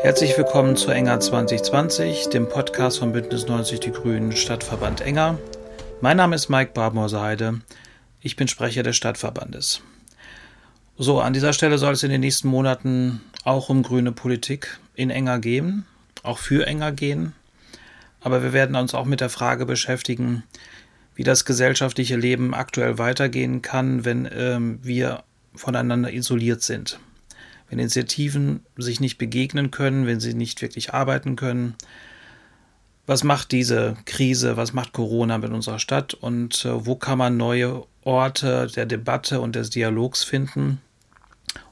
Herzlich willkommen zu Enger 2020, dem Podcast von Bündnis 90 Die Grünen Stadtverband Enger. Mein Name ist Mike Barmoserheide. Ich bin Sprecher des Stadtverbandes. So, an dieser Stelle soll es in den nächsten Monaten auch um grüne Politik in Enger gehen, auch für Enger gehen. Aber wir werden uns auch mit der Frage beschäftigen, wie das gesellschaftliche Leben aktuell weitergehen kann, wenn ähm, wir voneinander isoliert sind. Wenn Initiativen sich nicht begegnen können, wenn sie nicht wirklich arbeiten können. Was macht diese Krise, was macht Corona mit unserer Stadt und äh, wo kann man neue Orte der Debatte und des Dialogs finden,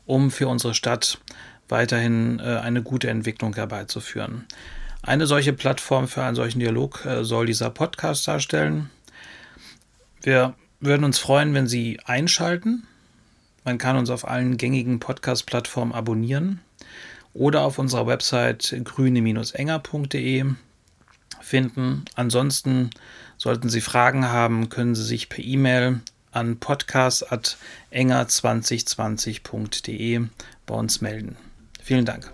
um für unsere Stadt weiterhin äh, eine gute Entwicklung herbeizuführen. Eine solche Plattform für einen solchen Dialog äh, soll dieser Podcast darstellen. Wir würden uns freuen, wenn Sie einschalten. Man kann uns auf allen gängigen Podcast-Plattformen abonnieren oder auf unserer Website grüne-enger.de finden. Ansonsten sollten Sie Fragen haben, können Sie sich per E-Mail an podcast.enger2020.de bei uns melden. Vielen Dank.